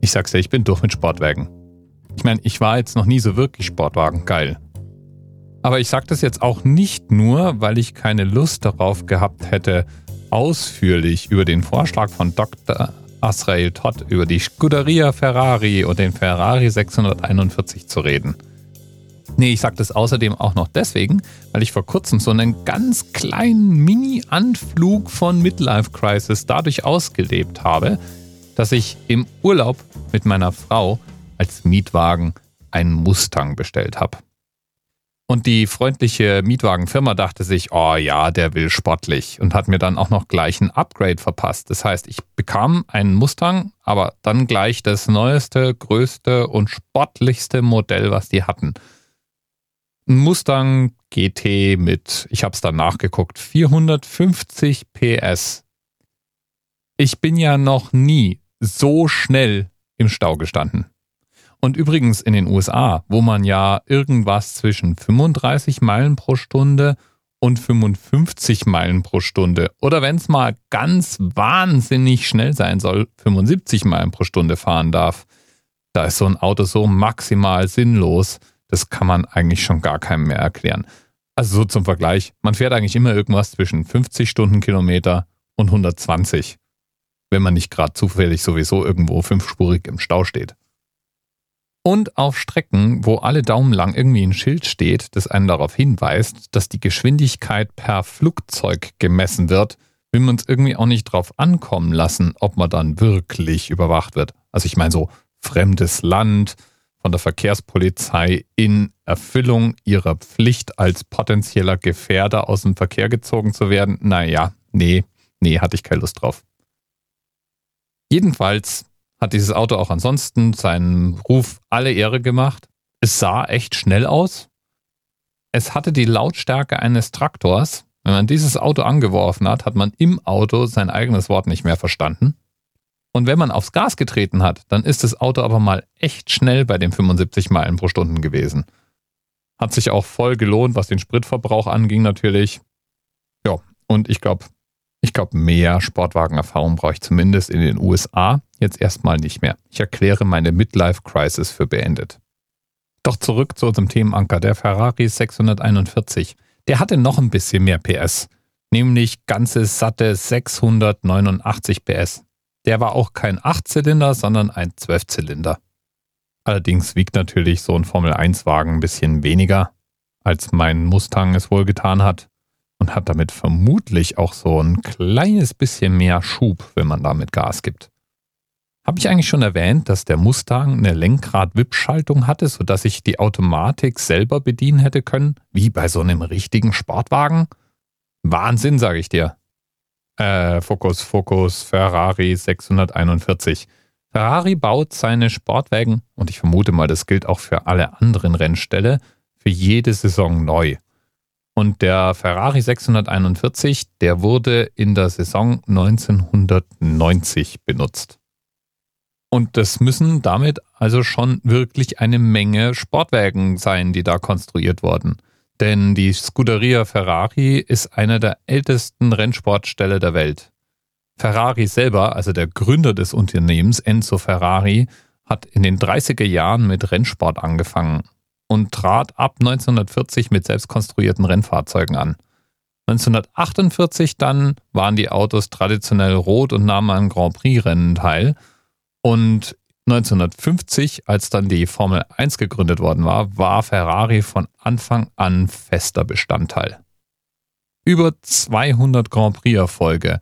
Ich sag's dir, ich bin durch mit Sportwagen. Ich meine, ich war jetzt noch nie so wirklich Sportwagen geil. Aber ich sage das jetzt auch nicht nur, weil ich keine Lust darauf gehabt hätte, ausführlich über den Vorschlag von Dr. Asrael Todd über die Scuderia Ferrari und den Ferrari 641 zu reden. Nee, ich sage das außerdem auch noch deswegen, weil ich vor kurzem so einen ganz kleinen Mini-Anflug von Midlife Crisis dadurch ausgelebt habe, dass ich im Urlaub mit meiner Frau als Mietwagen einen Mustang bestellt habe. Und die freundliche Mietwagenfirma dachte sich, oh ja, der will sportlich und hat mir dann auch noch gleich ein Upgrade verpasst. Das heißt, ich bekam einen Mustang, aber dann gleich das neueste, größte und sportlichste Modell, was die hatten. Ein Mustang GT mit, ich habe es dann nachgeguckt, 450 PS. Ich bin ja noch nie so schnell im Stau gestanden. Und übrigens in den USA, wo man ja irgendwas zwischen 35 Meilen pro Stunde und 55 Meilen pro Stunde oder wenn es mal ganz wahnsinnig schnell sein soll, 75 Meilen pro Stunde fahren darf, da ist so ein Auto so maximal sinnlos, das kann man eigentlich schon gar keinem mehr erklären. Also so zum Vergleich, man fährt eigentlich immer irgendwas zwischen 50 Stundenkilometer und 120, wenn man nicht gerade zufällig sowieso irgendwo fünfspurig im Stau steht. Und auf Strecken, wo alle Daumen lang irgendwie ein Schild steht, das einen darauf hinweist, dass die Geschwindigkeit per Flugzeug gemessen wird, will man es irgendwie auch nicht drauf ankommen lassen, ob man dann wirklich überwacht wird. Also ich meine so fremdes Land, von der Verkehrspolizei in Erfüllung ihrer Pflicht als potenzieller Gefährder aus dem Verkehr gezogen zu werden. Naja, nee, nee, hatte ich keine Lust drauf. Jedenfalls hat dieses Auto auch ansonsten seinen Ruf alle Ehre gemacht. Es sah echt schnell aus. Es hatte die Lautstärke eines Traktors. Wenn man dieses Auto angeworfen hat, hat man im Auto sein eigenes Wort nicht mehr verstanden. Und wenn man aufs Gas getreten hat, dann ist das Auto aber mal echt schnell bei den 75 Meilen pro Stunde gewesen. Hat sich auch voll gelohnt, was den Spritverbrauch anging natürlich. Ja, und ich glaube, ich glaube, mehr Sportwagenerfahrung brauche ich zumindest in den USA jetzt erstmal nicht mehr. Ich erkläre meine Midlife Crisis für beendet. Doch zurück zu unserem Themenanker, der Ferrari 641. Der hatte noch ein bisschen mehr PS, nämlich ganze satte 689 PS. Der war auch kein Achtzylinder, sondern ein Zwölfzylinder. Allerdings wiegt natürlich so ein Formel-1-Wagen ein bisschen weniger, als mein Mustang es wohl getan hat und hat damit vermutlich auch so ein kleines bisschen mehr Schub, wenn man damit Gas gibt. Habe ich eigentlich schon erwähnt, dass der Mustang eine Lenkrad-Wippschaltung hatte, sodass ich die Automatik selber bedienen hätte können, wie bei so einem richtigen Sportwagen? Wahnsinn, sage ich dir. Äh, Focus, Focus, Ferrari 641. Ferrari baut seine Sportwagen, und ich vermute mal, das gilt auch für alle anderen Rennställe, für jede Saison neu. Und der Ferrari 641, der wurde in der Saison 1990 benutzt. Und das müssen damit also schon wirklich eine Menge Sportwagen sein, die da konstruiert wurden. Denn die Scuderia Ferrari ist einer der ältesten Rennsportställe der Welt. Ferrari selber, also der Gründer des Unternehmens Enzo Ferrari, hat in den 30er Jahren mit Rennsport angefangen und trat ab 1940 mit selbstkonstruierten Rennfahrzeugen an. 1948 dann waren die Autos traditionell rot und nahmen an Grand Prix-Rennen teil. Und 1950, als dann die Formel 1 gegründet worden war, war Ferrari von Anfang an fester Bestandteil. Über 200 Grand Prix-Erfolge,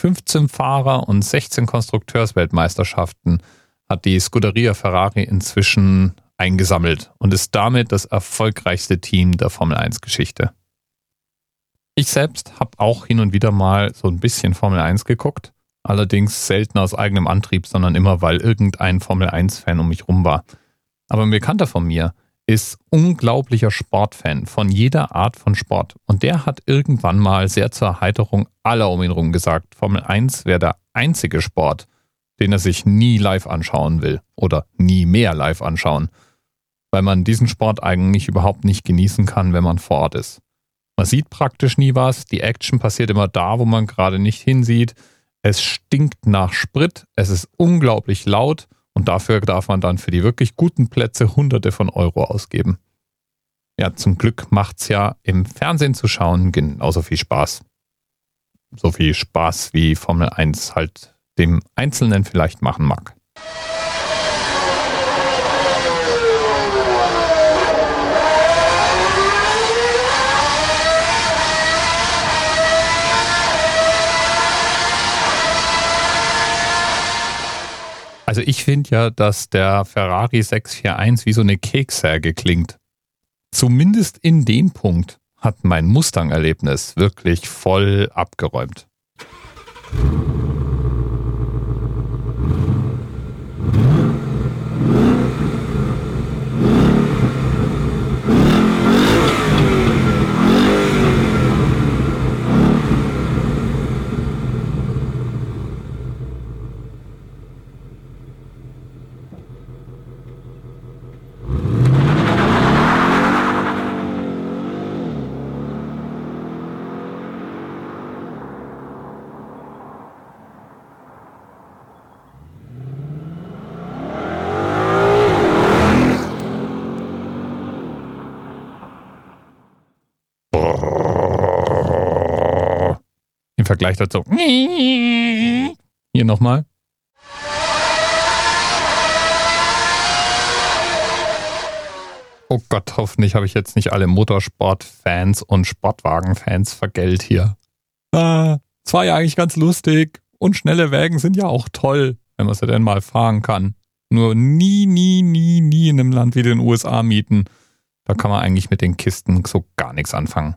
15 Fahrer und 16 Konstrukteursweltmeisterschaften hat die Scuderia Ferrari inzwischen eingesammelt und ist damit das erfolgreichste Team der Formel 1 Geschichte. Ich selbst habe auch hin und wieder mal so ein bisschen Formel 1 geguckt, allerdings selten aus eigenem Antrieb, sondern immer, weil irgendein Formel 1-Fan um mich rum war. Aber ein Bekannter von mir ist unglaublicher Sportfan von jeder Art von Sport. Und der hat irgendwann mal sehr zur Erheiterung aller um ihn herum gesagt, Formel 1 wäre der einzige Sport, den er sich nie live anschauen will oder nie mehr live anschauen weil man diesen Sport eigentlich überhaupt nicht genießen kann, wenn man vor Ort ist. Man sieht praktisch nie was, die Action passiert immer da, wo man gerade nicht hinsieht. Es stinkt nach Sprit, es ist unglaublich laut Und dafür darf man dann für die wirklich guten Plätze Hunderte von Euro ausgeben. Ja, zum Glück macht's ja im Fernsehen zu schauen genauso viel Spaß. So viel Spaß wie Formel 1 halt dem Einzelnen vielleicht machen mag. Also ich finde ja, dass der Ferrari 641 wie so eine Keksäge klingt. Zumindest in dem Punkt hat mein Mustang-Erlebnis wirklich voll abgeräumt. Vergleich dazu. Hier nochmal. Oh Gott, hoffentlich habe ich jetzt nicht alle Motorsport-Fans und Sportwagen-Fans vergällt hier. Ah, es war ja eigentlich ganz lustig. Und schnelle Wägen sind ja auch toll, wenn man sie denn mal fahren kann. Nur nie, nie, nie, nie in einem Land wie den USA mieten. Da kann man eigentlich mit den Kisten so gar nichts anfangen.